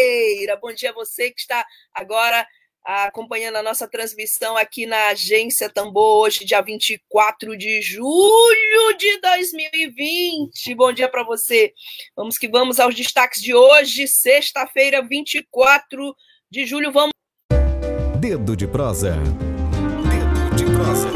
Sexta-feira. Bom dia a você que está agora acompanhando a nossa transmissão aqui na Agência Tambor, hoje, dia 24 de julho de 2020. Bom dia para você. Vamos que vamos aos destaques de hoje, sexta-feira, 24 de julho. Vamos. Dedo de prosa. Dedo de prosa.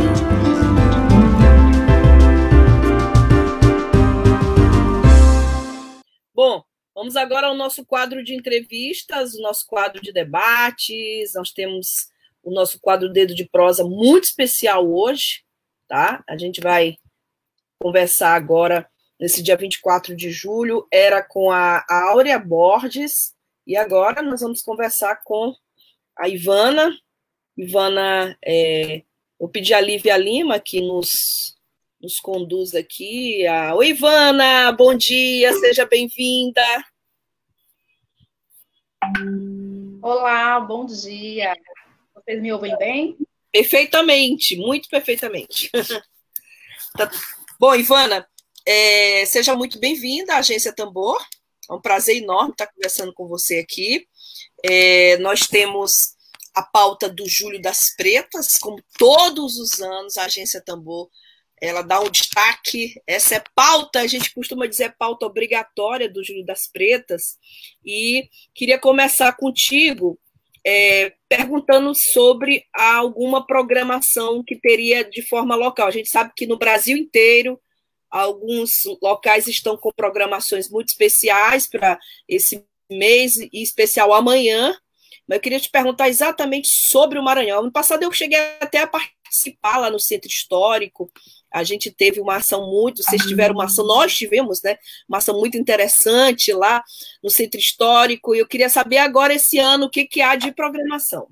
Bom, vamos agora ao nosso quadro de entrevistas, o nosso quadro de debates. Nós temos o nosso quadro Dedo de Prosa muito especial hoje, tá? A gente vai conversar agora nesse dia 24 de julho, era com a Áurea Borges, e agora nós vamos conversar com a Ivana. Ivana, é, vou pedir a Lívia Lima que nos nos conduz aqui. A... Oi, Ivana, bom dia, seja bem-vinda. Olá, bom dia. Vocês me ouvem bem? Perfeitamente, muito perfeitamente. tá... Bom, Ivana, é... seja muito bem-vinda à Agência Tambor. É um prazer enorme estar conversando com você aqui. É... Nós temos a pauta do Júlio das Pretas, como todos os anos, a Agência Tambor ela dá um destaque. Essa é pauta, a gente costuma dizer pauta obrigatória do Júlio das Pretas. E queria começar contigo é, perguntando sobre alguma programação que teria de forma local. A gente sabe que no Brasil inteiro alguns locais estão com programações muito especiais para esse mês e especial amanhã. Mas eu queria te perguntar exatamente sobre o Maranhão. No passado eu cheguei até a participar lá no Centro Histórico a gente teve uma ação muito, vocês tiveram uma ação, nós tivemos, né? Uma ação muito interessante lá no Centro Histórico. E eu queria saber agora, esse ano, o que, que há de programação.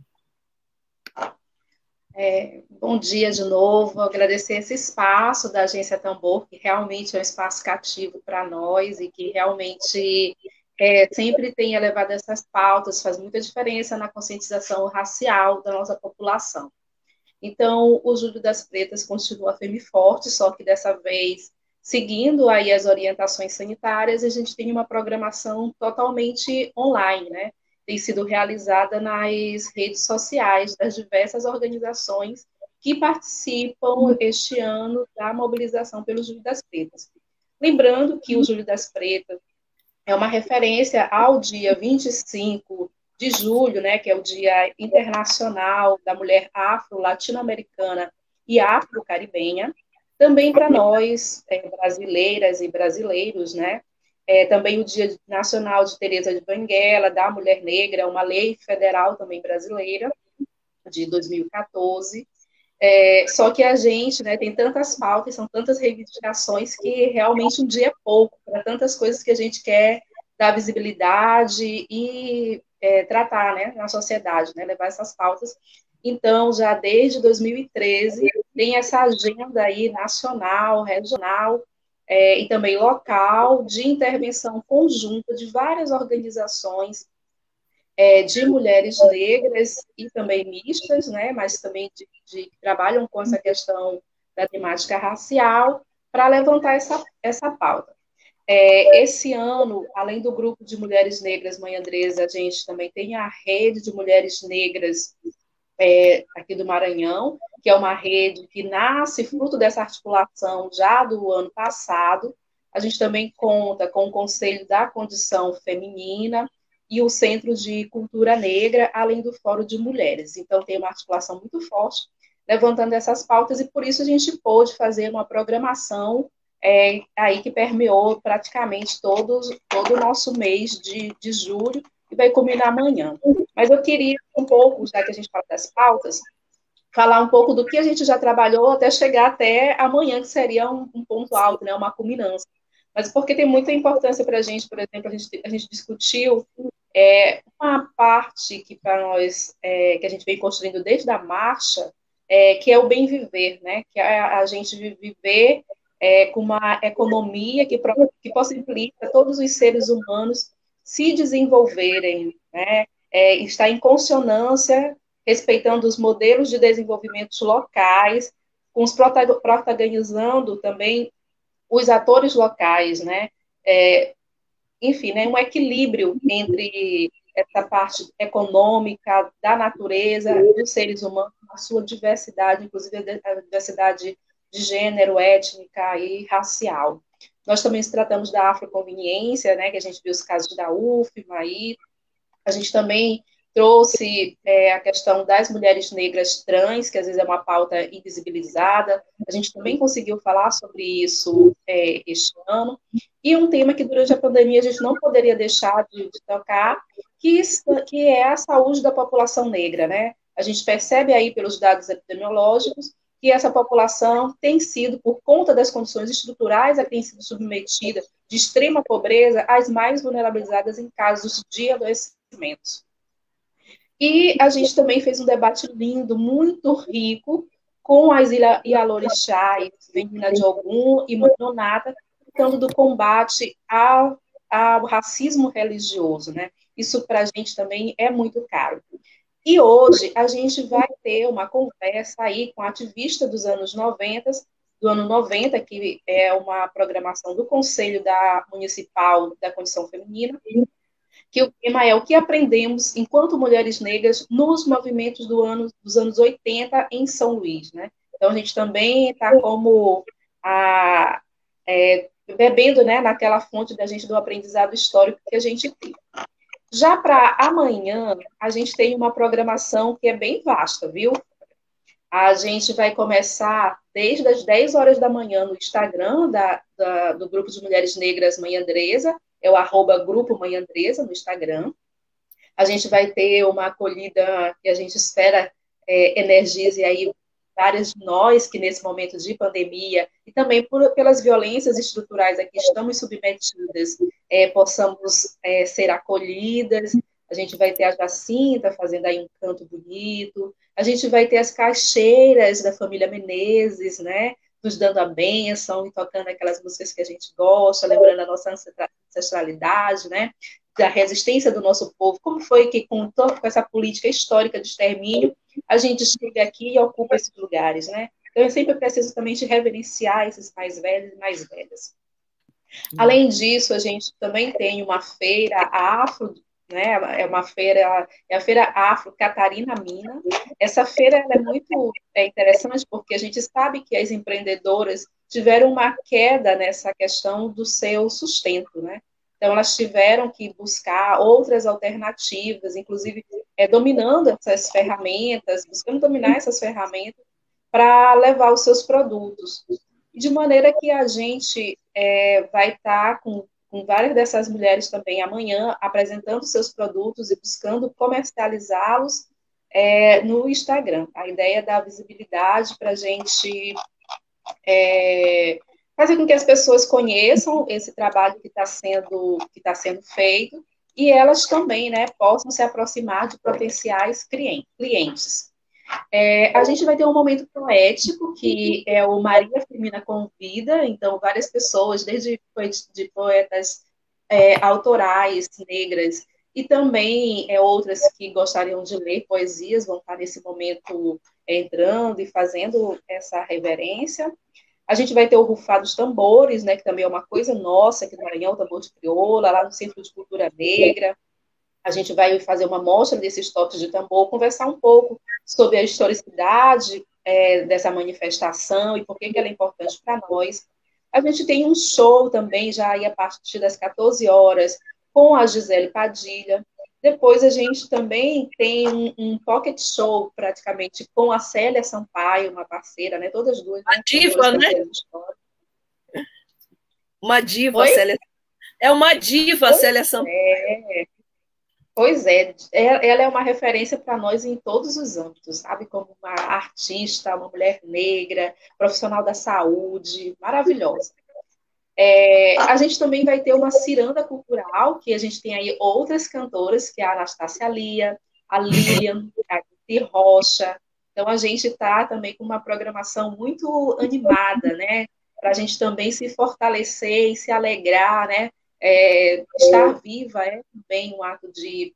É, bom dia de novo, agradecer esse espaço da Agência Tambor, que realmente é um espaço cativo para nós e que realmente é, sempre tem elevado essas pautas, faz muita diferença na conscientização racial da nossa população. Então, o Júlio das Pretas continua firme e forte, só que dessa vez, seguindo aí as orientações sanitárias, a gente tem uma programação totalmente online, né? Tem sido realizada nas redes sociais das diversas organizações que participam este ano da mobilização pelo Júlio das Pretas. Lembrando que o Júlio das Pretas é uma referência ao dia 25 de julho, né, que é o Dia Internacional da Mulher Afro-Latino-Americana e Afro-Caribenha, também para nós, é, brasileiras e brasileiros, né, é, também o Dia Nacional de Teresa de Banguela, da Mulher Negra, uma lei federal também brasileira, de 2014, é, só que a gente né, tem tantas pautas, são tantas reivindicações que realmente um dia é pouco para tantas coisas que a gente quer dar visibilidade e é, tratar né, na sociedade, né, levar essas pautas. Então, já desde 2013, tem essa agenda aí nacional, regional é, e também local de intervenção conjunta de várias organizações é, de mulheres negras e também mistas, né, mas também de, de, que trabalham com essa questão da temática racial, para levantar essa, essa pauta. É, esse ano, além do grupo de mulheres negras Mãe Andresa, a gente também tem a rede de mulheres negras é, aqui do Maranhão, que é uma rede que nasce fruto dessa articulação já do ano passado. A gente também conta com o Conselho da Condição Feminina e o Centro de Cultura Negra, além do Fórum de Mulheres. Então, tem uma articulação muito forte levantando essas pautas, e por isso a gente pôde fazer uma programação é, aí que permeou praticamente todo, todo o nosso mês de, de julho e vai culminar amanhã. Mas eu queria um pouco, já que a gente fala das pautas, falar um pouco do que a gente já trabalhou até chegar até amanhã, que seria um, um ponto alto, né, uma culminância. Mas porque tem muita importância para a gente, por exemplo, a gente, a gente discutiu é uma parte que para nós, é, que a gente vem construindo desde a marcha, é, que é o bem viver, né? Que é a gente viver é, com uma economia que, que possibilita todos os seres humanos se desenvolverem, né? É, está em consonância, respeitando os modelos de desenvolvimento locais, com os protagonizando também os atores locais, né? É, enfim, né, um equilíbrio entre essa parte econômica da natureza, dos seres humanos, a sua diversidade, inclusive a diversidade de gênero, étnica e racial. Nós também tratamos da afroconveniência, né, que a gente viu os casos da UFMA aí. A gente também trouxe é, a questão das mulheres negras trans, que às vezes é uma pauta invisibilizada. A gente também conseguiu falar sobre isso é, este ano. E um tema que durante a pandemia a gente não poderia deixar de, de tocar, que, que é a saúde da população negra, né? A gente percebe aí pelos dados epidemiológicos que essa população tem sido, por conta das condições estruturais a que tem sido submetida de extrema pobreza, as mais vulnerabilizadas em casos de adoecimentos. E a gente também fez um debate lindo, muito rico, com as Ialorixás, Menina de Ogum e Mononata, tratando do combate ao, ao racismo religioso, né? Isso para a gente também é muito caro. E hoje a gente vai ter uma conversa aí com a ativista dos anos 90, do ano 90, que é uma programação do Conselho da Municipal da Condição Feminina, que o tema é o que aprendemos enquanto mulheres negras nos movimentos do ano, dos anos 80 em São Luís, né? Então a gente também está como a, é, bebendo né, naquela fonte da gente do aprendizado histórico que a gente tem. Já para amanhã, a gente tem uma programação que é bem vasta, viu? A gente vai começar desde as 10 horas da manhã no Instagram da, da, do Grupo de Mulheres Negras Mãe Andresa, é o arroba Grupo Mãe Andresa no Instagram. A gente vai ter uma acolhida que a gente espera é, energize aí várias nós que nesse momento de pandemia e também por, pelas violências estruturais a que estamos submetidas, é, possamos é, ser acolhidas. A gente vai ter a Jacinta fazendo aí um canto bonito. A gente vai ter as caixeiras da família Menezes, né? nos dando a bênção e tocando aquelas músicas que a gente gosta, lembrando a nossa ancestralidade, né? Da resistência do nosso povo. Como foi que, com, com essa política histórica de extermínio, a gente chega aqui e ocupa esses lugares, né? Então, eu sempre preciso também de reverenciar esses mais velhos e mais velhas. Além disso, a gente também tem uma feira afro né? É uma feira, é a feira Afro Catarina Mina. Essa feira é muito é interessante porque a gente sabe que as empreendedoras tiveram uma queda nessa questão do seu sustento, né? Então elas tiveram que buscar outras alternativas, inclusive é, dominando essas ferramentas, buscando dominar essas ferramentas para levar os seus produtos. De maneira que a gente é, vai estar tá com com várias dessas mulheres também amanhã, apresentando seus produtos e buscando comercializá-los é, no Instagram. A ideia é dar visibilidade para a gente é, fazer com que as pessoas conheçam esse trabalho que está sendo, que tá sendo feito e elas também né, possam se aproximar de potenciais clientes. É, a gente vai ter um momento poético, que é o Maria Firmina Convida, então várias pessoas, desde de poetas é, autorais negras e também é, outras que gostariam de ler poesias vão estar nesse momento entrando e fazendo essa reverência. A gente vai ter o Rufar dos Tambores, né, que também é uma coisa nossa aqui no Maranhão, tambor de crioula, lá no Centro de Cultura Negra. A gente vai fazer uma mostra desses toques de tambor, conversar um pouco sobre a historicidade é, dessa manifestação e por que, que ela é importante para nós. A gente tem um show também, já aí a partir das 14 horas, com a Gisele Padilha. Depois a gente também tem um, um pocket show, praticamente, com a Célia Sampaio, uma parceira, né? Todas duas. Uma né? diva, né? Uma diva, Oi? Célia. É uma diva, pois Célia Sampaio. É. Pois é, é, ela é uma referência para nós em todos os âmbitos, sabe? Como uma artista, uma mulher negra, profissional da saúde, maravilhosa. É, a gente também vai ter uma ciranda cultural, que a gente tem aí outras cantoras, que é a Anastácia Lia, a Lilian, a Tia Rocha. Então, a gente está também com uma programação muito animada, né? Para a gente também se fortalecer e se alegrar, né? É, estar viva é também um ato de,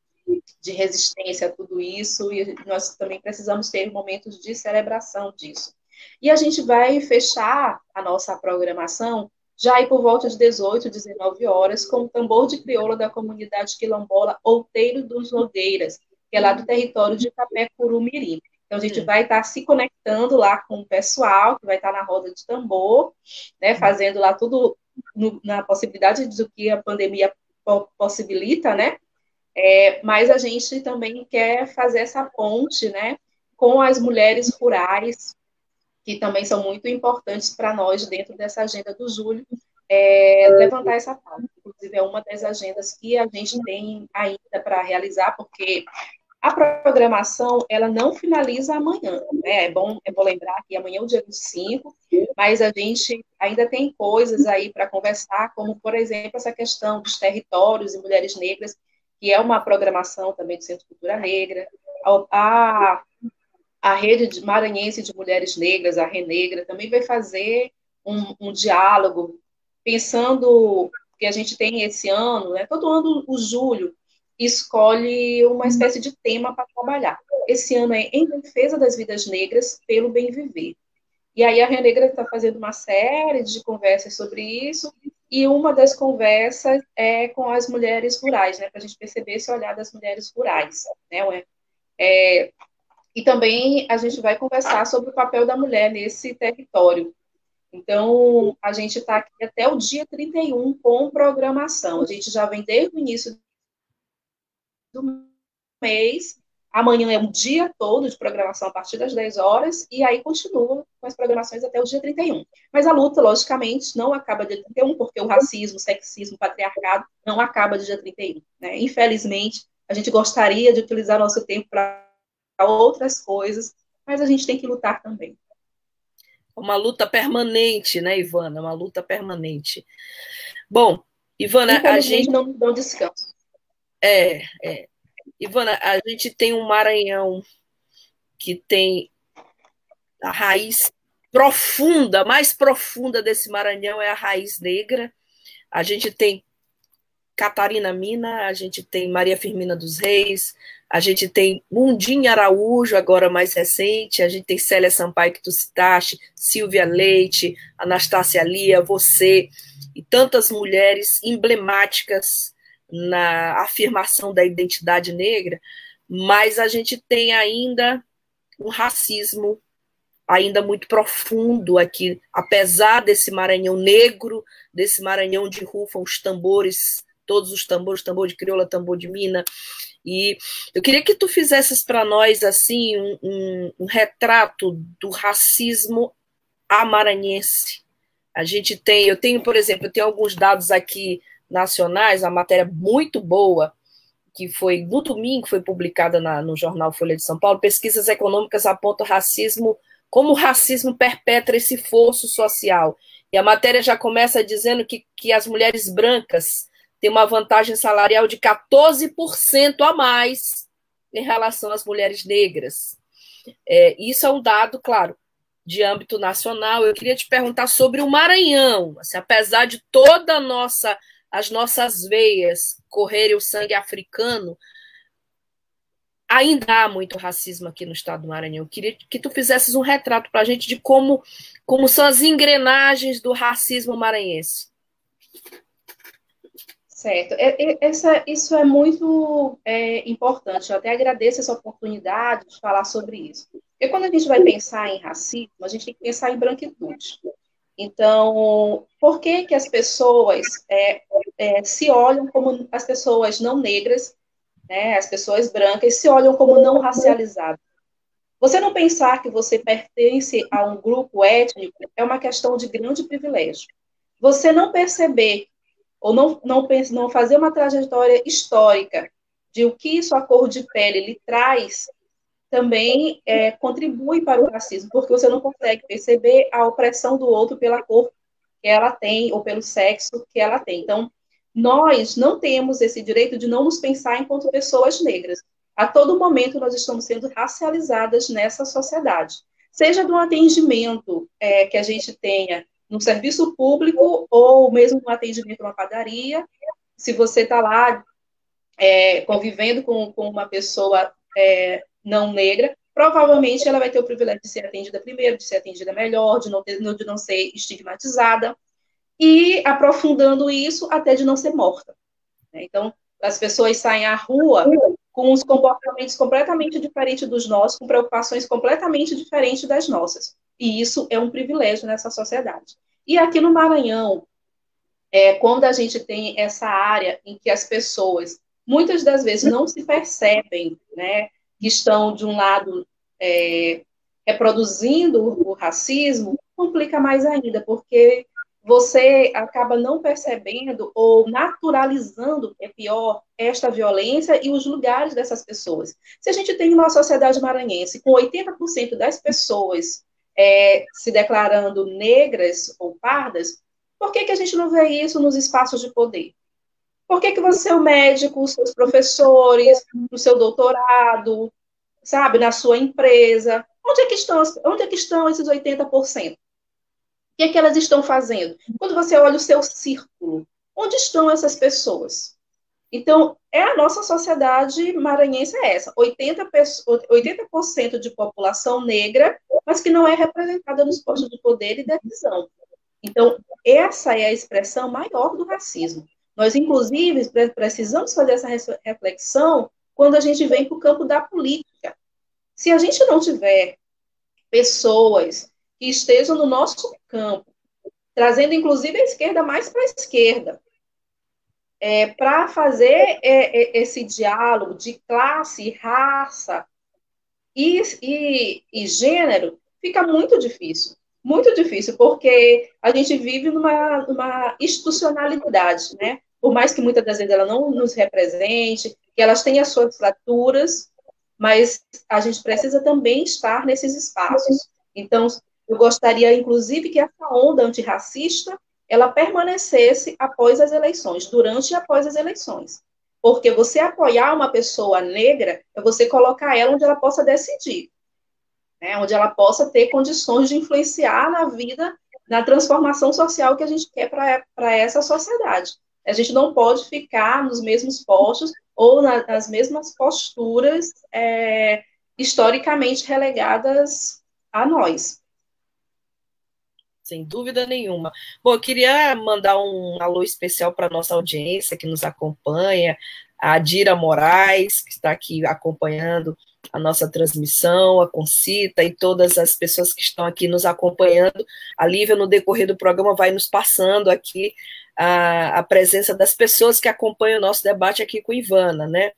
de resistência a tudo isso, e nós também precisamos ter momentos de celebração disso. E a gente vai fechar a nossa programação já aí por volta de 18, 19 horas, com o tambor de crioula da comunidade quilombola Outeiro dos Nogueiras, que é lá do território de Capé Curumirim. Então, a gente vai estar se conectando lá com o pessoal, que vai estar na roda de tambor, né, fazendo lá tudo no, na possibilidade do que a pandemia possibilita, né? É, mas a gente também quer fazer essa ponte, né, com as mulheres rurais, que também são muito importantes para nós dentro dessa agenda do Júlio, é, levantar essa pauta. Inclusive, é uma das agendas que a gente tem ainda para realizar, porque a programação, ela não finaliza amanhã, né? É bom, é bom lembrar que amanhã é o dia 25, mas a gente ainda tem coisas aí para conversar, como, por exemplo, essa questão dos territórios e mulheres negras, que é uma programação também do Centro Cultura Negra, a, a rede de maranhense de mulheres negras, a Renegra, também vai fazer um, um, diálogo, pensando que a gente tem esse ano, né, todo ano o julho escolhe uma espécie de tema para trabalhar. Esse ano é em defesa das vidas negras pelo bem viver. E aí a Renegra está fazendo uma série de conversas sobre isso, e uma das conversas é com as mulheres rurais, né, para a gente perceber esse olhar das mulheres rurais, né, é, e também a gente vai conversar sobre o papel da mulher nesse território. Então, a gente está aqui até o dia 31 com programação. A gente já vem desde o início do mês. Amanhã é um dia todo de programação a partir das 10 horas, e aí continua com as programações até o dia 31. Mas a luta, logicamente, não acaba dia 31, porque o racismo, o sexismo, o patriarcado não acaba dia 31. Né? Infelizmente, a gente gostaria de utilizar nosso tempo para outras coisas, mas a gente tem que lutar também. Uma luta permanente, né, Ivana? Uma luta permanente. Bom, Ivana, a gente não dá descanso. É, é. Ivana, a gente tem um Maranhão que tem a raiz profunda, mais profunda desse Maranhão é a raiz negra. A gente tem Catarina Mina, a gente tem Maria Firmina dos Reis, a gente tem Mundinha Araújo, agora mais recente, a gente tem Célia Sampaio, que tu citaste, Silvia Leite, Anastácia Lia, você, e tantas mulheres emblemáticas na afirmação da identidade negra, mas a gente tem ainda um racismo ainda muito profundo aqui, apesar desse Maranhão negro, desse Maranhão de rufam os tambores, todos os tambores, tambor de crioula, tambor de mina, e eu queria que tu fizesses para nós assim um, um, um, retrato do racismo amaranhense. A gente tem, eu tenho, por exemplo, eu tenho alguns dados aqui nacionais, a matéria muito boa que foi no domingo foi publicada na, no jornal Folha de São Paulo. Pesquisas econômicas apontam racismo como o racismo perpetra esse fosso social. E a matéria já começa dizendo que, que as mulheres brancas tem uma vantagem salarial de 14% a mais em relação às mulheres negras. É, isso é um dado, claro, de âmbito nacional. Eu queria te perguntar sobre o Maranhão. Assim, apesar de toda nossa, as nossas veias correrem o sangue africano, ainda há muito racismo aqui no estado do Maranhão. Eu queria que tu fizesses um retrato para a gente de como, como são as engrenagens do racismo maranhense. Certo. É, é, essa, isso é muito é, importante. Eu até agradeço essa oportunidade de falar sobre isso. Porque quando a gente vai pensar em racismo, a gente tem que pensar em branquitude. Então, por que, que as pessoas é, é, se olham como as pessoas não negras, né, as pessoas brancas, se olham como não racializadas? Você não pensar que você pertence a um grupo étnico é uma questão de grande privilégio. Você não perceber ou não, não, não fazer uma trajetória histórica de o que sua cor de pele lhe traz, também é, contribui para o racismo, porque você não consegue perceber a opressão do outro pela cor que ela tem ou pelo sexo que ela tem. Então, nós não temos esse direito de não nos pensar enquanto pessoas negras. A todo momento nós estamos sendo racializadas nessa sociedade. Seja do atendimento é, que a gente tenha no serviço público ou mesmo no atendimento numa padaria, se você está lá é, convivendo com, com, uma pessoa é, não negra, provavelmente ela vai ter o privilégio de ser atendida primeiro, de ser atendida melhor, de não, ter, de não ser estigmatizada, e aprofundando isso até de não ser morta. Né? Então, as pessoas saem à rua com os comportamentos completamente diferentes dos nossos, com preocupações completamente diferentes das nossas. E isso é um privilégio nessa sociedade. E aqui no Maranhão, é, quando a gente tem essa área em que as pessoas muitas das vezes não se percebem, né, que estão de um lado é, reproduzindo o racismo, complica mais ainda, porque você acaba não percebendo ou naturalizando, é pior, esta violência e os lugares dessas pessoas. Se a gente tem uma sociedade maranhense com 80% das pessoas é, se declarando negras ou pardas, por que, que a gente não vê isso nos espaços de poder? Por que, que você, o médico, os seus professores, no seu doutorado, sabe, na sua empresa, onde é que estão, onde é que estão esses 80%? O que é que elas estão fazendo? Quando você olha o seu círculo, onde estão essas pessoas? Então, é a nossa sociedade maranhense é essa, 80%, 80 de população negra, mas que não é representada nos postos de poder e decisão. Então, essa é a expressão maior do racismo. Nós, inclusive, precisamos fazer essa reflexão quando a gente vem para o campo da política. Se a gente não tiver pessoas que estejam no nosso campo, trazendo inclusive a esquerda mais para a esquerda, é, para fazer é, é, esse diálogo de classe, raça e, e, e, gênero, fica muito difícil. Muito difícil, porque a gente vive numa, numa institucionalidade, né? Por mais que muitas das vezes ela não nos represente, que elas têm as suas fraturas, mas a gente precisa também estar nesses espaços. Então, eu gostaria, inclusive, que essa onda antirracista ela permanecesse após as eleições, durante e após as eleições. Porque você apoiar uma pessoa negra é você colocar ela onde ela possa decidir, né? onde ela possa ter condições de influenciar na vida, na transformação social que a gente quer para essa sociedade. A gente não pode ficar nos mesmos postos ou na, nas mesmas posturas é, historicamente relegadas a nós. Sem dúvida nenhuma. Bom, eu queria mandar um alô especial para nossa audiência que nos acompanha, a Dira Moraes, que está aqui acompanhando a nossa transmissão, a Concita e todas as pessoas que estão aqui nos acompanhando. A Lívia, no decorrer do programa, vai nos passando aqui a, a, presença das pessoas que acompanham o nosso debate aqui com Ivana, né?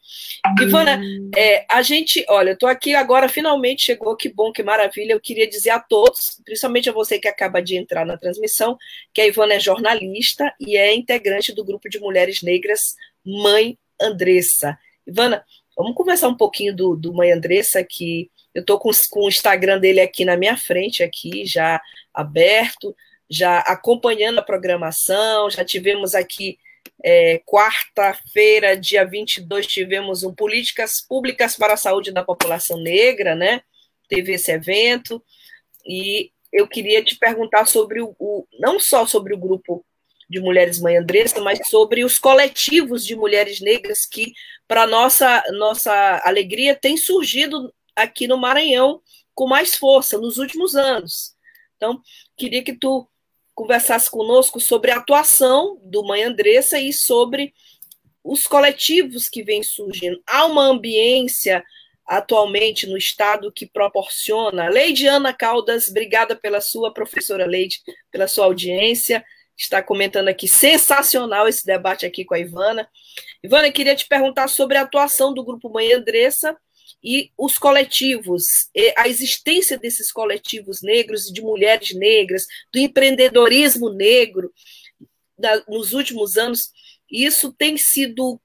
Ivana, é, a gente, olha, eu estou aqui agora, finalmente chegou, que bom, que maravilha. Eu queria dizer a todos, principalmente a você que acaba de entrar na transmissão, que a Ivana é jornalista e é integrante do grupo de mulheres negras Mãe Andressa. Ivana, vamos conversar um pouquinho do, do Mãe Andressa, que eu estou com, com o Instagram dele aqui na minha frente, aqui já aberto já acompanhando a programação, já tivemos aqui é, quarta-feira, dia 22, tivemos um Políticas Públicas para a Saúde da População Negra, né? Teve esse evento, e eu queria te perguntar sobre o, o não só sobre o grupo de Mulheres Mãe Andressa, mas sobre os coletivos de mulheres negras que, para nossa nossa alegria, tem surgido aqui no Maranhão com mais força nos últimos anos. Então, queria que tu conversasse conosco sobre a atuação do Mãe Andressa e sobre os coletivos que vêm surgindo. Há uma ambiência atualmente no Estado que proporciona. Leide Ana Caldas, obrigada pela sua, professora Leide, pela sua audiência. Está comentando aqui, sensacional esse debate aqui com a Ivana. Ivana, queria te perguntar sobre a atuação do Grupo Mãe Andressa e os coletivos, a existência desses coletivos negros e de mulheres negras, do empreendedorismo negro da, nos últimos anos, isso tem sido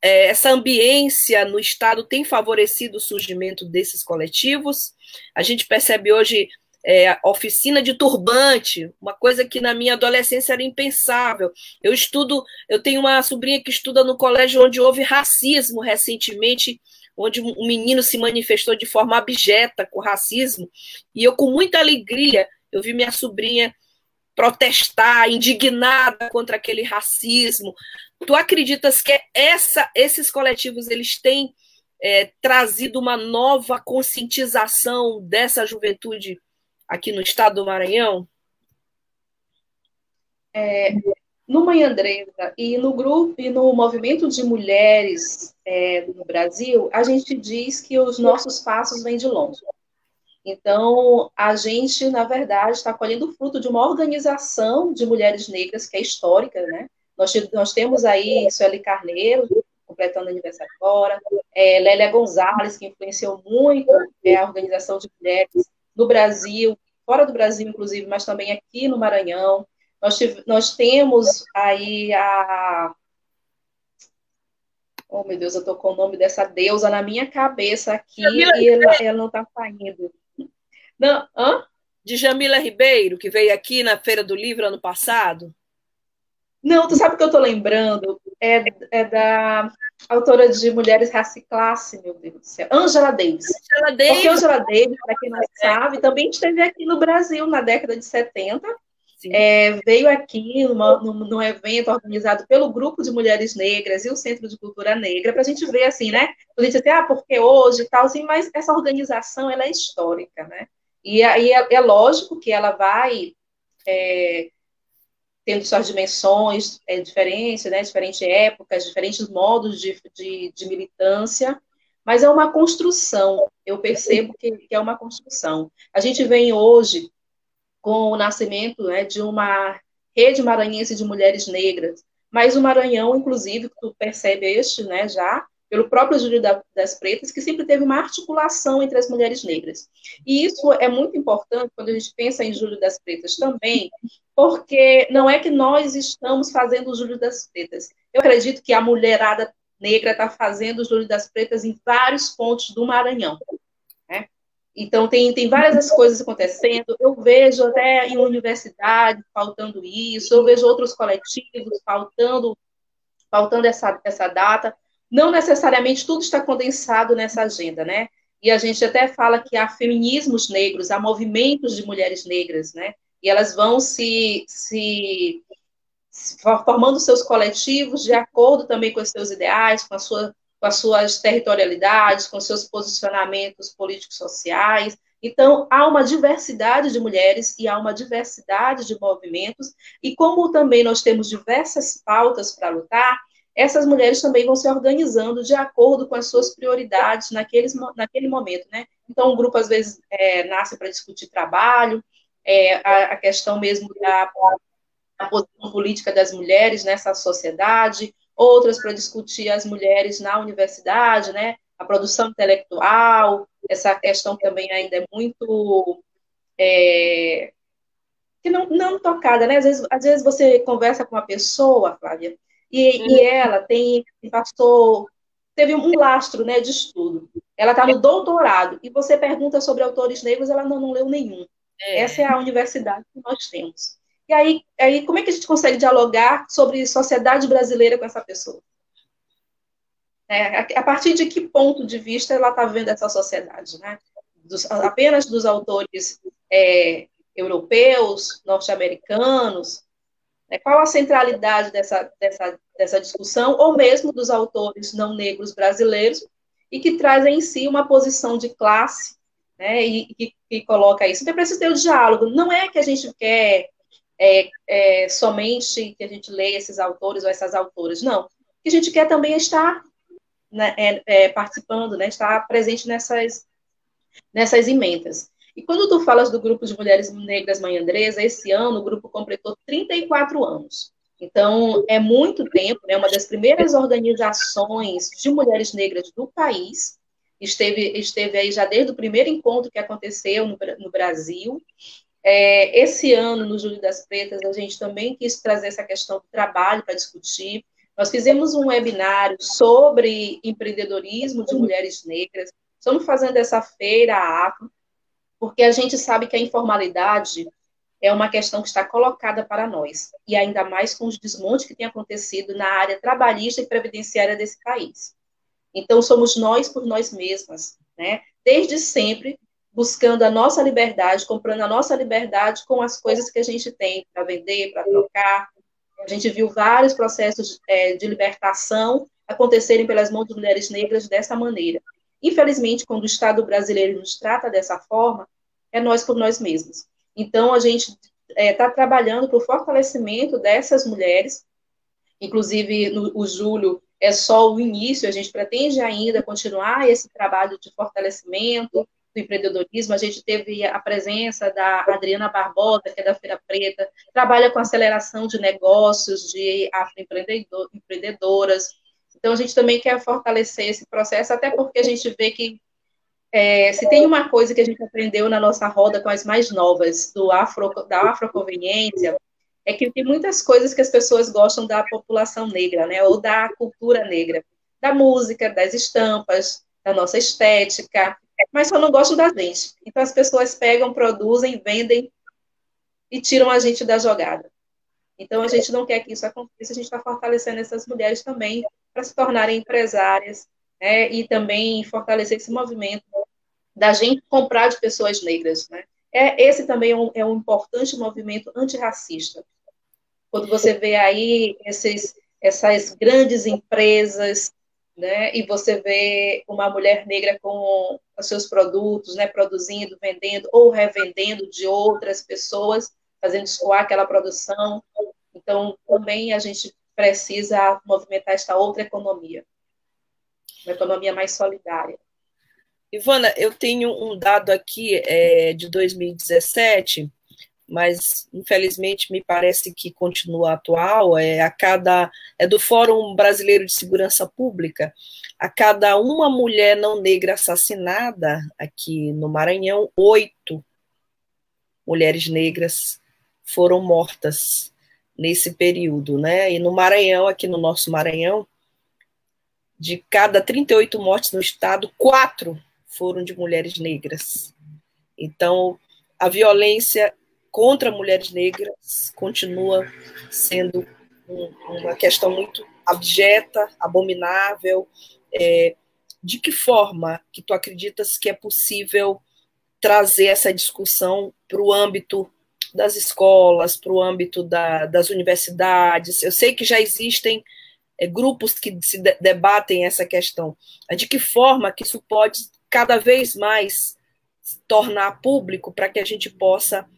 é, essa ambiência no Estado tem favorecido o surgimento desses coletivos. A gente percebe hoje é, oficina de turbante, uma coisa que na minha adolescência era impensável. Eu estudo, eu tenho uma sobrinha que estuda no colégio onde houve racismo recentemente, onde um menino se manifestou de forma abjeta com racismo, e eu com muita alegria eu vi minha sobrinha protestar, indignada contra aquele racismo. Tu acreditas que essa, esses coletivos eles têm é, trazido uma nova conscientização dessa juventude aqui no estado do Maranhão? É, no Mãe Andresa e no grupo e no movimento de mulheres é, no Brasil, a gente diz que os nossos passos vêm de longe. Então, a gente, na verdade, está colhendo fruto de uma organização de mulheres negras que é histórica, né? Nós, nós temos aí Sueli Carneiro, completando aniversário agora, é, Lélia Gonzalez, que influenciou muito é, a organização de mulheres no Brasil, fora do Brasil, inclusive, mas também aqui no Maranhão. Nós, tive, nós temos aí a. Oh, meu Deus, eu estou com o nome dessa deusa na minha cabeça aqui e ela, ela não está saindo. Não, hã? De Jamila Ribeiro, que veio aqui na Feira do Livro ano passado? Não, tu sabe o que eu estou lembrando? É, é, da autora de Mulheres Raça e Classe, meu Deus do céu. Angela Davis. Angela Davis. Porque Angela Davis, para quem não sabe, também esteve aqui no Brasil na década de 70. É, veio aqui numa, num, num, evento organizado pelo Grupo de Mulheres Negras e o Centro de Cultura Negra, para a gente ver assim, né? A gente dizer, ah, porque hoje e tal, assim, mas essa organização ela é histórica, né? E aí é, é lógico que ela vai é, tendo suas dimensões é, diferentes, né, diferentes épocas, diferentes modos de, de, de, militância, mas é uma construção, eu percebo que, que, é uma construção. A gente vem hoje com o nascimento né, de uma rede maranhense de mulheres negras, mas o Maranhão, inclusive, tu percebe este, né, já, pelo próprio Júlio das Pretas, que sempre teve uma articulação entre as mulheres negras. E isso é muito importante quando a gente pensa em Júlio das Pretas também, porque não é que nós estamos fazendo o Júlio das Pretas. Eu acredito que a mulherada negra está fazendo o Júlio das Pretas em vários pontos do Maranhão. Né? Então, tem, tem várias coisas acontecendo. Eu vejo até em universidade faltando isso, eu vejo outros coletivos faltando, faltando essa, essa data não necessariamente tudo está condensado nessa agenda, né? E a gente até fala que há feminismos negros, há movimentos de mulheres negras, né? E elas vão se, se formando seus coletivos de acordo também com os seus ideais, com, sua, com as suas territorialidades, com seus posicionamentos políticos sociais. Então, há uma diversidade de mulheres e há uma diversidade de movimentos, e como também nós temos diversas pautas para lutar, essas mulheres também vão se organizando de acordo com as suas prioridades naqueles, naquele momento, né? Então, um grupo, às vezes, é, nasce para discutir trabalho, é, a, a, questão mesmo da, da posição política das mulheres nessa sociedade, outras para discutir as mulheres na universidade, né? A produção intelectual, essa questão também ainda é muito... É, que não, não tocada, né? Às vezes, às vezes você conversa com uma pessoa, Flávia, e, e ela tem, passou, teve um lastro né, de estudo. Ela está no doutorado, e você pergunta sobre autores negros, ela não, não leu nenhum. É. Essa é a universidade que nós temos. E aí, aí, como é que a gente consegue dialogar sobre sociedade brasileira com essa pessoa? É, a, a, partir de que ponto de vista ela está vendo essa sociedade? Né? Dos, apenas dos autores é, europeus, norte-americanos, né? Qual a centralidade dessa, dessa, dessa discussão, ou mesmo dos autores não negros brasileiros, e que trazem em si uma posição de classe, né, e que, que coloca isso. Então, é preciso ter o diálogo. Não é que a gente quer é, é, somente que a gente leia esses autores ou essas autoras, não. Que a gente quer também estar né, é, é, participando, né, estar presente nessas, nessas emendas. E quando tu falas do grupo de mulheres negras Mãe Andresa, esse ano o grupo completou 34 anos. Então, é muito tempo, né? Uma das primeiras organizações de mulheres negras do país. Esteve, esteve aí já desde o primeiro encontro que aconteceu no, no Brasil. É, esse ano, no Júlio das Pretas, a gente também quis trazer essa questão do trabalho para discutir. Nós fizemos um webinário sobre empreendedorismo de mulheres negras. Estamos fazendo essa feira, a AFA, porque a gente sabe que a informalidade é uma questão que está colocada para nós, e ainda mais com os desmontes que têm acontecido na área trabalhista e previdenciária desse país. Então, somos nós por nós mesmas, né? Desde sempre, buscando a nossa liberdade, comprando a nossa liberdade com as coisas que a gente tem para vender, para trocar. A gente viu vários processos é, de libertação acontecerem pelas mãos de mulheres negras dessa maneira. Infelizmente, quando o Estado brasileiro nos trata dessa forma, é nós por nós mesmos. Então, a gente está é, tá trabalhando para o fortalecimento dessas mulheres. Inclusive, no, o julho é só o início, a gente pretende ainda continuar esse trabalho de fortalecimento do empreendedorismo. A gente teve a presença da Adriana Barbosa, que é da Feira Preta, trabalha com aceleração de negócios de afroempreendedoras. Então, a gente também quer fortalecer esse processo, até porque a gente vê que é, se tem uma coisa que a gente aprendeu na nossa roda com as mais novas, do afro, da afroconveniência, é que tem muitas coisas que as pessoas gostam da população negra, né, ou da cultura negra, da música, das estampas, da nossa estética, mas só não gostam da gente. Então as pessoas pegam, produzem, vendem e tiram a gente da jogada. Então a gente não quer que isso aconteça, a gente está fortalecendo essas mulheres também para se tornarem empresárias, né, e também fortalecer esse movimento da gente comprar de pessoas negras, né? É, esse também é um, é um importante movimento antirracista. Quando você vê aí esses, essas grandes empresas, né, e você vê uma mulher negra com os seus produtos, né, produzindo, vendendo ou revendendo de outras pessoas, fazendo escoar aquela produção. Então, também a gente precisa movimentar esta outra economia, uma economia mais solidária. Ivana, eu tenho um dado aqui é, de 2017, mas infelizmente me parece que continua atual. É a cada é do Fórum Brasileiro de Segurança Pública. A cada uma mulher não negra assassinada aqui no Maranhão, oito mulheres negras foram mortas nesse período, né? E no Maranhão, aqui no nosso Maranhão, de cada 38 mortes no estado, quatro foram de mulheres negras. Então, a violência contra mulheres negras continua sendo um, uma questão muito abjeta, abominável. É, de que forma que tu acreditas que é possível trazer essa discussão para o âmbito das escolas, para o âmbito da, das universidades? Eu sei que já existem é, grupos que se de, debatem essa questão. De que forma que isso pode cada vez mais tornar público para que a gente possa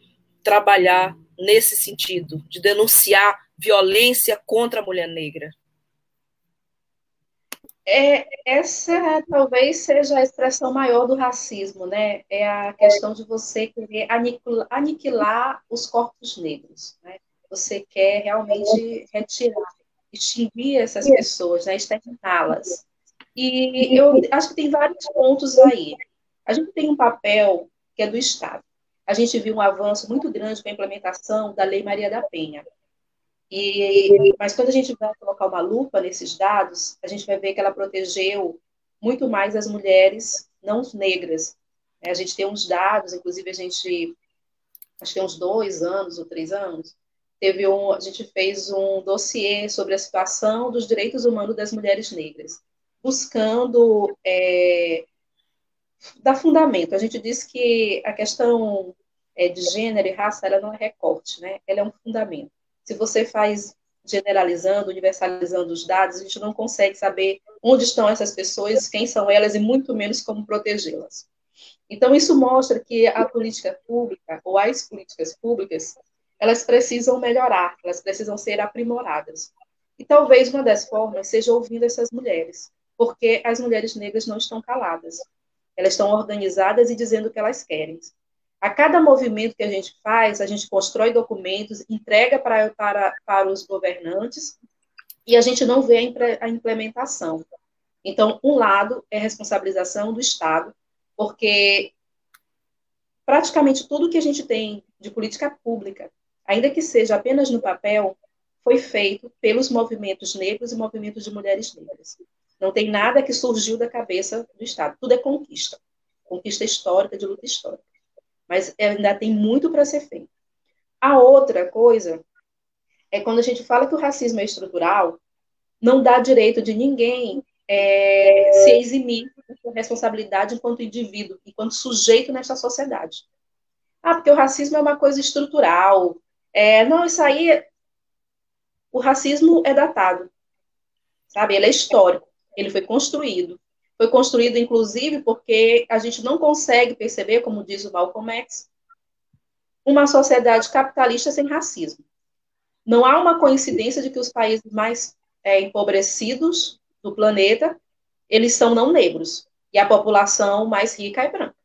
trabalhar nesse sentido, de denunciar violência contra a mulher negra? É, essa talvez seja a expressão maior do racismo, né? É a questão de você querer aniquilar, aniquilar os corpos negros. Né? Você quer realmente retirar, extinguir essas pessoas, né? exterminá-las. E eu acho que tem vários pontos aí. A gente tem um papel que é do Estado. A gente viu um avanço muito grande com a implementação da Lei Maria da Penha. E, mas quando a gente vai colocar uma lupa nesses dados, a gente vai ver que ela protegeu muito mais as mulheres não negras. A gente tem uns dados, inclusive a gente, acho que tem uns dois anos ou três anos, teve um, a gente fez um dossiê sobre a situação dos direitos humanos das mulheres negras buscando é, dar fundamento. A gente diz que a questão é, de gênero e raça ela não é recorte, né? ela é um fundamento. Se você faz generalizando, universalizando os dados, a gente não consegue saber onde estão essas pessoas, quem são elas e muito menos como protegê-las. Então, isso mostra que a política pública, ou as políticas públicas, elas precisam melhorar, elas precisam ser aprimoradas. E talvez uma das formas seja ouvindo essas mulheres, porque as mulheres negras não estão caladas. Elas estão organizadas e dizendo o que elas querem. A cada movimento que a gente faz, a gente constrói documentos, entrega para, para, para os governantes e a gente não vê a implementação. Então, um lado é responsabilização do Estado, porque praticamente tudo que a gente tem de política pública, ainda que seja apenas no papel, foi feito pelos movimentos negros e movimentos de mulheres negras. Não tem nada que surgiu da cabeça do Estado. Tudo é conquista. Conquista histórica, de luta histórica. Mas ainda tem muito para ser feito. A outra coisa é quando a gente fala que o racismo é estrutural, não dá direito de ninguém é, se eximir da responsabilidade enquanto indivíduo, enquanto sujeito nessa sociedade. Ah, porque o racismo é uma coisa estrutural. É, não, isso aí. O racismo é datado, sabe? Ele é histórico. Ele foi construído. Foi construído, inclusive, porque a gente não consegue perceber, como diz o Malcolm X, uma sociedade capitalista sem racismo. Não há uma coincidência de que os países mais é, empobrecidos do planeta, eles são não negros, e a população mais rica é branca.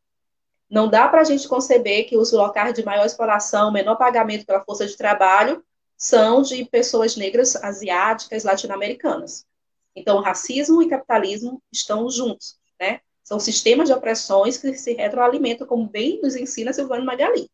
Não dá para a gente conceber que os locais de maior exploração, menor pagamento pela força de trabalho, são de pessoas negras, asiáticas, latino-americanas. Então, racismo e capitalismo estão juntos, né? São sistemas de opressões que se retroalimentam, como bem nos ensina Silvano Magali.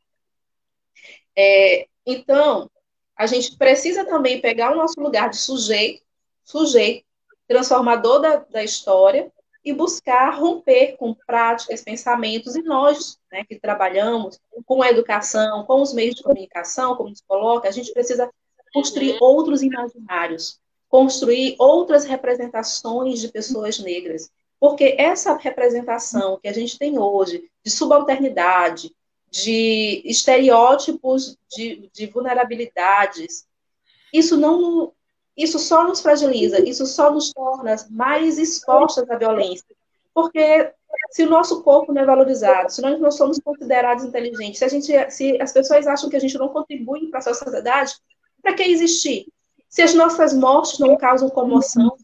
É, então, a gente precisa também pegar o nosso lugar de sujeito, sujeito, transformador da, da história, e buscar romper com práticas, pensamentos, e nós, né, que trabalhamos com a educação, com os meios de comunicação, como nos coloca, a gente precisa construir outros imaginários, construir outras representações de pessoas negras, porque essa representação que a gente tem hoje de subalternidade, de estereótipos de, de vulnerabilidades, isso não isso só nos fragiliza, isso só nos torna mais expostas à violência. Porque se o nosso corpo não é valorizado, se nós não somos considerados inteligentes, se, a gente, se as pessoas acham que a gente não contribui para a sociedade, para que existir? Se as nossas mortes não causam comoção,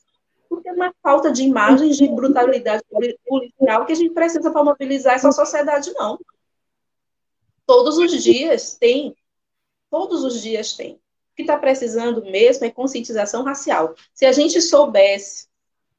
porque é uma falta de imagens de brutalidade policial que a gente precisa para mobilizar essa sociedade, não. Todos os dias tem. Todos os dias tem. O que está precisando mesmo é conscientização racial. Se a gente soubesse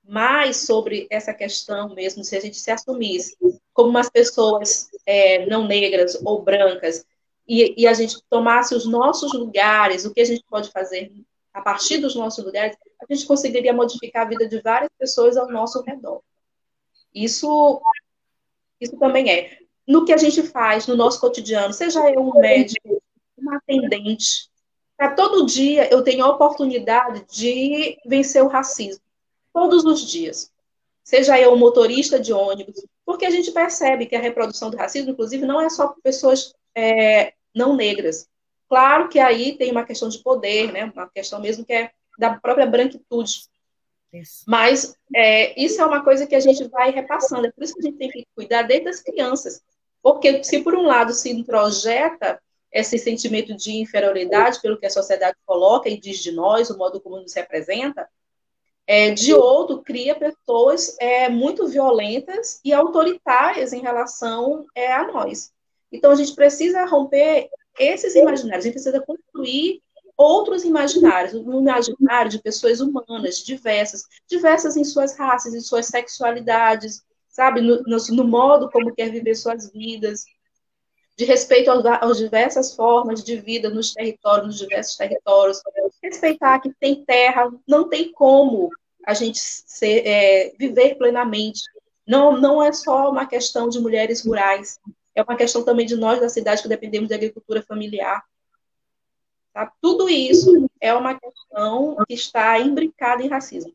mais sobre essa questão mesmo, se a gente se assumisse como umas pessoas é, não negras ou brancas, e, e, a gente tomasse os nossos lugares, o que a gente pode fazer a partir dos nossos lugares, a gente conseguiria modificar a vida de várias pessoas ao nosso redor. Isso, isso também é no que a gente faz no nosso cotidiano, seja eu um médico, uma atendente, todo dia eu tenho a oportunidade de vencer o racismo, todos os dias. Seja eu um motorista de ônibus, porque a gente percebe que a reprodução do racismo, inclusive, não é só por pessoas é, não negras. Claro que aí tem uma questão de poder, né? uma questão mesmo que é da própria branquitude. Isso. Mas é, isso é uma coisa que a gente vai repassando. É por isso que a gente tem que cuidar desde as crianças. Porque se por um lado se introjeta esse sentimento de inferioridade pelo que a sociedade coloca e diz de nós, o modo como nos representa, é, de outro cria pessoas é, muito violentas e autoritárias em relação é, a nós. Então a gente precisa romper esses imaginários, a gente precisa construir outros imaginários, um imaginário de pessoas humanas, diversas, diversas em suas raças, em suas sexualidades, sabe, no, no, no modo como quer viver suas vidas, de respeito às diversas formas de vida nos territórios, nos diversos territórios, respeitar que tem terra, não tem como a gente ser, é, viver plenamente. Não, não é só uma questão de mulheres rurais, é uma questão também de nós da cidade que dependemos da agricultura familiar. Tá? Tudo isso é uma questão que está imbricada em racismo.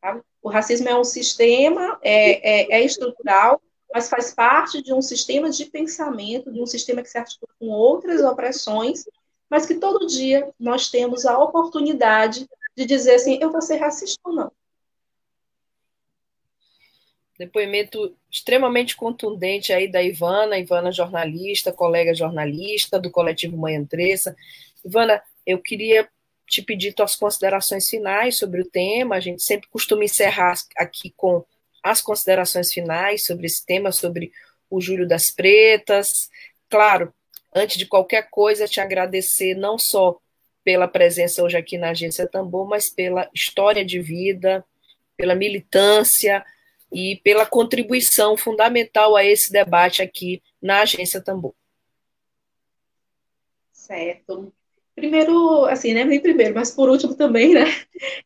Tá? O racismo é um sistema, é, é, é estrutural, mas faz parte de um sistema de pensamento, de um sistema que se articula com outras opressões, mas que todo dia nós temos a oportunidade de dizer assim, eu vou ser racista ou não. Depoimento extremamente contundente aí da Ivana, Ivana jornalista, colega jornalista do coletivo Mãe Andressa. Ivana, eu queria te pedir tuas considerações finais sobre o tema. A gente sempre costuma encerrar aqui com as considerações finais sobre esse tema, sobre o Júlio das Pretas. Claro, antes de qualquer coisa, te agradecer não só pela presença hoje aqui na Agência Tambor, mas pela história de vida, pela militância e pela contribuição fundamental a esse debate aqui na Agência Tambor. Certo. Primeiro, assim, né? Nem primeiro, mas por último também, né?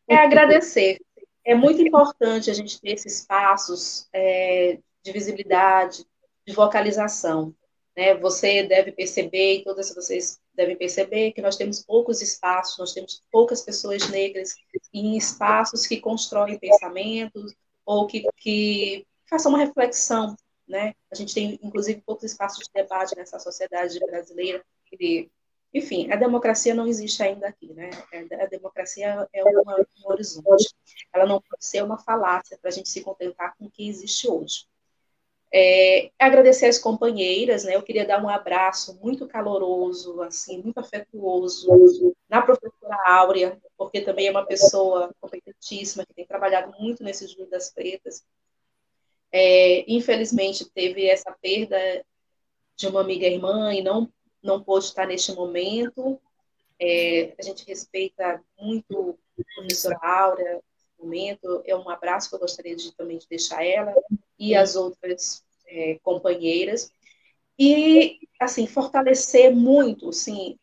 É agradecer. É muito importante a gente ter esses espaços é, de visibilidade, de vocalização. Né? Você deve perceber, e todas vocês devem perceber, que nós temos poucos espaços, nós temos poucas pessoas negras em espaços que constroem pensamentos ou que, que façam uma reflexão. Né? A gente tem, inclusive, poucos espaços de debate nessa sociedade brasileira. E, enfim, a democracia não existe ainda aqui. Né? A democracia é uma, um horizonte. Ela não pode ser uma falácia para a gente se contentar com o que existe hoje. É, agradecer às companheiras, né? Eu queria dar um abraço muito caloroso, assim, muito afetuoso na professora Áurea, porque também é uma pessoa competentíssima que tem trabalhado muito nesse Júlio das Pretas. É, infelizmente teve essa perda de uma amiga irmã e não não pôde estar neste momento. É, a gente respeita muito a professora Áurea momento. É um abraço que eu gostaria de também de deixar ela e as outras é, companheiras. E, assim, fortalecer muito, sim,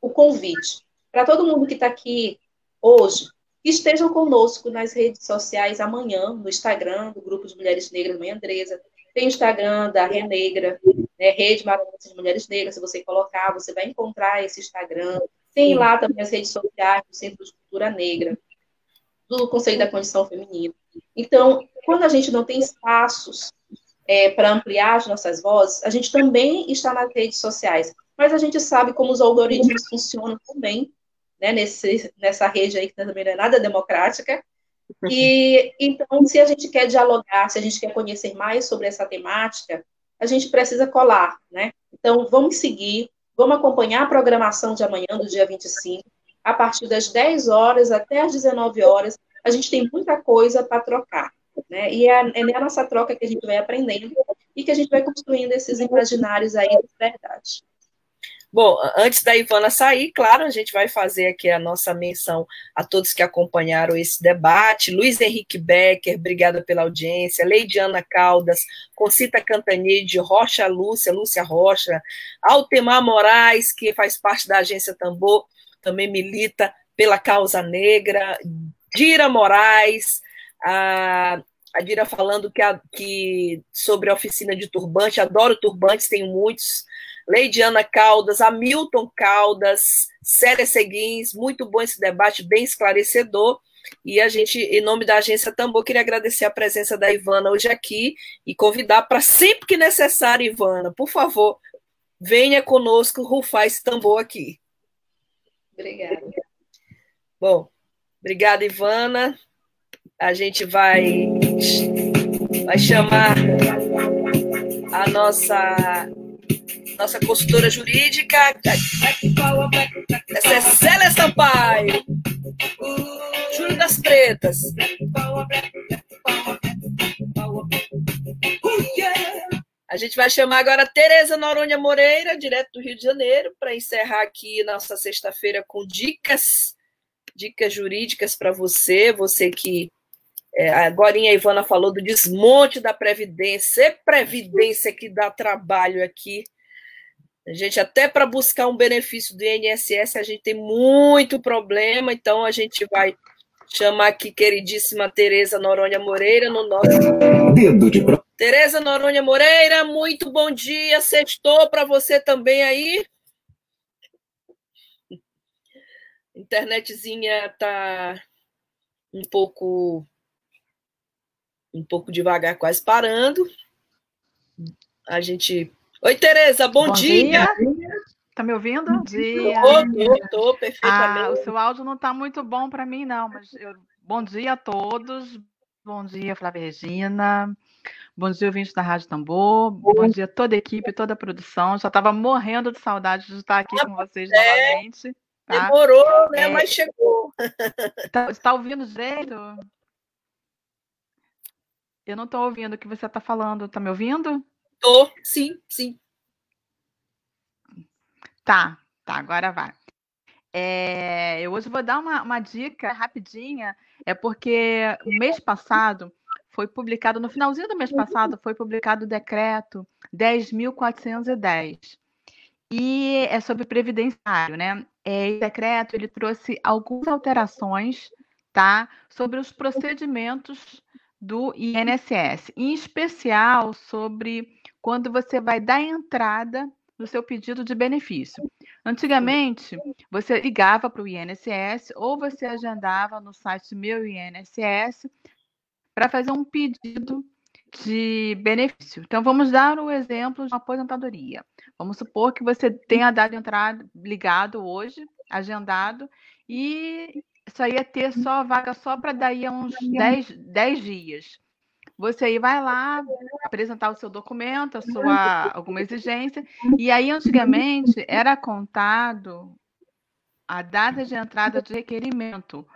o convite para todo mundo que está aqui hoje, que estejam conosco nas redes sociais amanhã, no Instagram do Grupo de Mulheres Negras Mãe Andresa, tem o Instagram da Rê Negra, né, Rede Maranhense de Mulheres Negras, se você colocar, você vai encontrar esse Instagram. Tem lá também as redes sociais do Centro de Cultura Negra, do Conselho da Condição Feminina. Então, quando a gente não tem espaços é, para ampliar as nossas vozes, a gente também está nas redes sociais. Mas a gente sabe como os algoritmos funcionam também, né, nesse, nessa rede aí que também não é nada democrática. E então, se a gente quer dialogar, se a gente quer conhecer mais sobre essa temática, a gente precisa colar, né? Então, vamos seguir, vamos acompanhar a programação de amanhã, do dia 25, a partir das 10 horas até as 19 horas. A gente tem muita coisa para trocar. Né? E é, é na nossa troca que a gente vai aprendendo e que a gente vai construindo esses imaginários aí de verdade. Bom, antes da Ivana sair, claro, a gente vai fazer aqui a nossa menção a todos que acompanharam esse debate. Luiz Henrique Becker, obrigada pela audiência. Leidiana Caldas, Concita Cantanide, Rocha Lúcia, Lúcia Rocha, Altemar Moraes, que faz parte da agência Tambor, também milita pela causa negra. Dira Moraes, a, a Dira falando que, a, que sobre a oficina de turbante, adoro turbantes, tenho muitos. Leidiana Caldas, Hamilton Caldas, Célia Seguins, muito bom esse debate, bem esclarecedor. E a gente, em nome da agência Tambor, queria agradecer a presença da Ivana hoje aqui e convidar para sempre que necessário, Ivana, por favor, venha conosco rufar esse tambor aqui. Obrigada. Bom, obrigada, Ivana a gente vai, vai chamar a nossa nossa consultora jurídica, essa é Célia Sampaio, Júlio das Pretas. A gente vai chamar agora Tereza Noronha Moreira, direto do Rio de Janeiro, para encerrar aqui nossa sexta-feira com dicas, dicas jurídicas para você, você que é, agora a Ivana falou do desmonte da Previdência, é Previdência que dá trabalho aqui. A gente, até para buscar um benefício do INSS, a gente tem muito problema, então a gente vai chamar aqui queridíssima Tereza Noronha Moreira no nosso. Dedo de Tereza Noronha Moreira, muito bom dia, sextou para você também aí. Internetzinha tá um pouco um pouco devagar, quase parando. A gente. Oi, Tereza, bom, bom dia. dia. Tá me ouvindo? Bom dia. Tô, tô, perfeitamente. Ah, o seu áudio não está muito bom para mim, não, mas eu... bom dia a todos. Bom dia, Flávia Regina. Bom dia, ouvintes da Rádio Tambor. Bom, dia a toda a equipe, toda a produção. Já estava morrendo de saudade de estar aqui ah, com vocês é. novamente. Tá? Demorou, né? É... Mas chegou. Está tá ouvindo direito? Eu não estou ouvindo o que você está falando. Está me ouvindo? Tô, sim, sim. Tá, tá, agora vai. É, eu hoje vou dar uma, uma dica rapidinha, é porque o mês passado foi publicado, no finalzinho do mês passado, foi publicado o decreto 10.410. E é sobre previdenciário, né? É, esse decreto ele trouxe algumas alterações, tá? Sobre os procedimentos do INSS, em especial sobre quando você vai dar entrada no seu pedido de benefício. Antigamente, você ligava para o INSS ou você agendava no site Meu INSS para fazer um pedido de benefício. Então, vamos dar o exemplo de uma aposentadoria. Vamos supor que você tenha dado entrada ligado hoje, agendado, e isso aí ia ter só vaga só para daí a uns 10, 10 dias. Você aí vai lá apresentar o seu documento, a sua alguma exigência, e aí antigamente era contado a data de entrada de requerimento.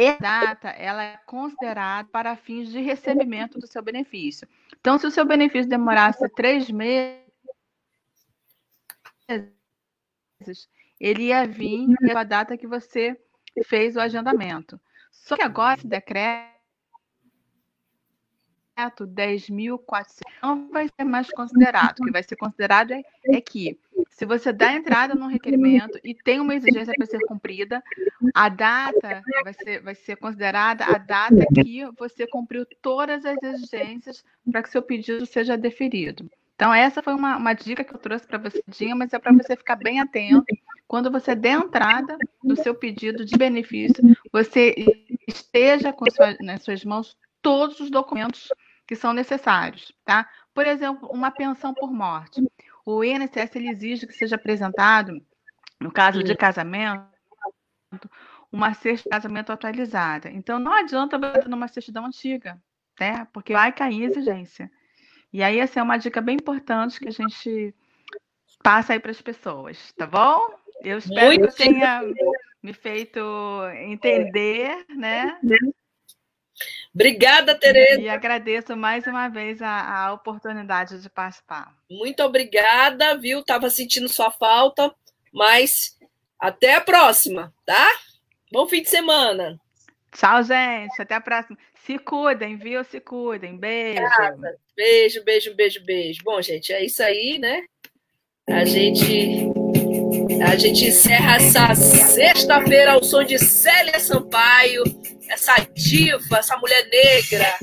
Essa data ela é considerada para fins de recebimento do seu benefício. Então, se o seu benefício demorasse três meses, ele ia vir a data que você fez o agendamento. Só que agora esse decreto 10.400 não vai ser mais considerado. O que vai ser considerado é, é, que, se você dá entrada no requerimento e tem uma exigência para ser cumprida, a data vai ser, vai ser considerada a data que você cumpriu todas as exigências para que seu pedido seja deferido. Então, essa foi uma, uma dica que eu trouxe para você, Dinha, mas é para você ficar bem atento. Quando você der entrada no seu pedido de benefício, você esteja com sua, nas suas mãos todos os documentos que são necessários, tá? Por exemplo, uma pensão por morte. O INSS ele exige que seja apresentado, no caso de casamento, uma certidão de casamento atualizada. Então, não adianta você ter uma certidão antiga, né? Porque vai cair exigência. E aí, essa é uma dica bem importante que a gente passa aí para as pessoas, tá bom? Eu espero Muito que eu tenha me feito entender, né? Obrigada, Tereza. E agradeço mais uma vez a, a oportunidade de participar. Muito obrigada, viu? Tava sentindo sua falta, mas até a próxima, tá? Bom fim de semana. Tchau, gente. Até a próxima. Se cuidem, viu? Se cuidem. Beijo. Obrigada. Beijo, beijo, beijo, beijo. Bom, gente, é isso aí, né? A gente a gente encerra essa sexta-feira ao som de Célia Sampaio, essa diva, essa mulher negra.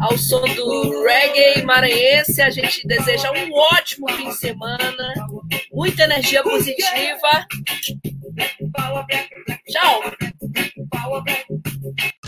Ao som do reggae maranhense, a gente deseja um ótimo fim de semana, muita energia positiva. Tchau.